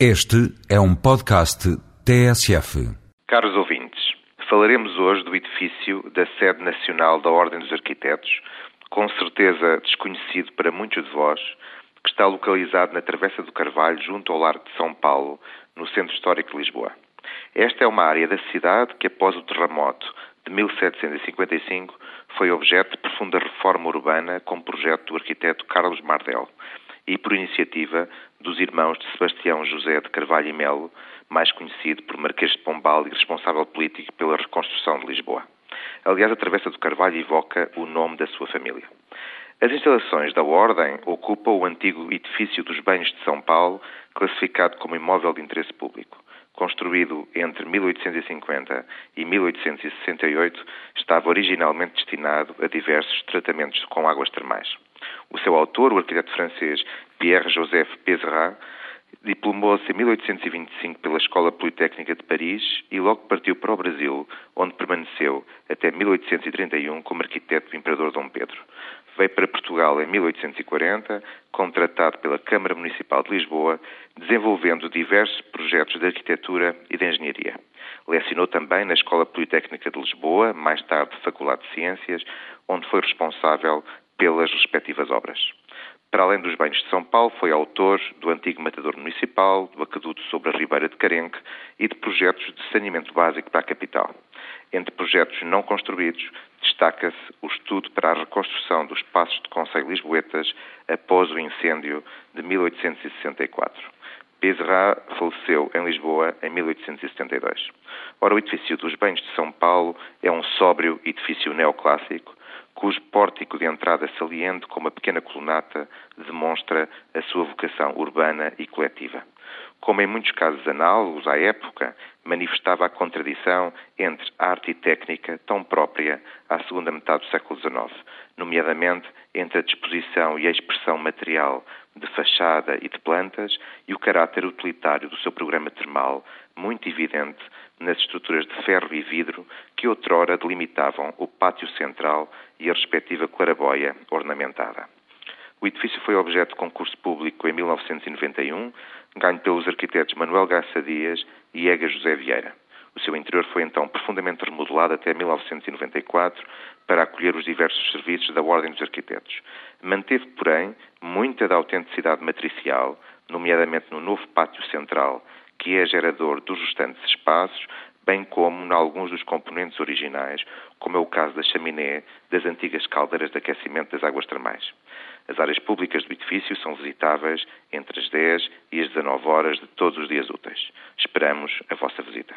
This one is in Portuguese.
Este é um podcast TSF. Caros ouvintes, falaremos hoje do edifício da sede nacional da Ordem dos Arquitetos, com certeza desconhecido para muitos de vós, que está localizado na Travessa do Carvalho, junto ao Largo de São Paulo, no Centro Histórico de Lisboa. Esta é uma área da cidade que, após o terremoto de 1755, foi objeto de profunda reforma urbana com projeto do arquiteto Carlos Mardel e por iniciativa dos irmãos de Sebastião José de Carvalho e Melo, mais conhecido por Marquês de Pombal e responsável político pela reconstrução de Lisboa. Aliás, a Travessa do Carvalho evoca o nome da sua família. As instalações da Ordem ocupam o antigo edifício dos Banhos de São Paulo, classificado como imóvel de interesse público. Construído entre 1850 e 1868, estava originalmente destinado a diversos tratamentos com águas termais. O seu autor, o arquiteto francês Pierre-Joseph Pézerat, diplomou-se em 1825 pela Escola Politécnica de Paris e logo partiu para o Brasil, onde permaneceu até 1831 como arquiteto do Imperador Dom Pedro. Veio para Portugal em 1840, contratado pela Câmara Municipal de Lisboa, desenvolvendo diversos projetos de arquitetura e de engenharia. Lecionou também na Escola Politécnica de Lisboa, mais tarde Faculdade de Ciências, onde foi responsável pelas respectivas obras. Para além dos banhos de São Paulo, foi autor do antigo matador municipal, do aqueduto sobre a Ribeira de Carenque e de projetos de saneamento básico para a capital. Entre projetos não construídos, destaca-se o estudo para a reconstrução dos passos de Conselho Lisboetas após o incêndio de 1864. Bezerra faleceu em Lisboa em 1872. Ora, o edifício dos Banhos de São Paulo é um sóbrio edifício neoclássico, cujo pórtico de entrada saliente com uma pequena colunata demonstra a sua vocação urbana e coletiva. Como em muitos casos análogos à época, manifestava a contradição entre arte e técnica tão própria à segunda metade do século XIX, nomeadamente entre a disposição e a expressão material de fachada e de plantas e o caráter utilitário do seu programa termal, muito evidente nas estruturas de ferro e vidro que outrora delimitavam o pátio central e a respectiva claraboia ornamentada. O edifício foi objeto de concurso público em 1991, ganho pelos arquitetos Manuel Garça Dias e Ega José Vieira. O seu interior foi então profundamente remodelado até 1994 para acolher os diversos serviços da Ordem dos Arquitetos. Manteve, porém, muita da autenticidade matricial, nomeadamente no novo pátio central, que é gerador dos restantes espaços, bem como em alguns dos componentes originais, como é o caso da chaminé das antigas caldeiras de aquecimento das águas termais. As áreas públicas do edifício são visitáveis entre as 10 e as 19 horas de todos os dias úteis. Esperamos a vossa visita.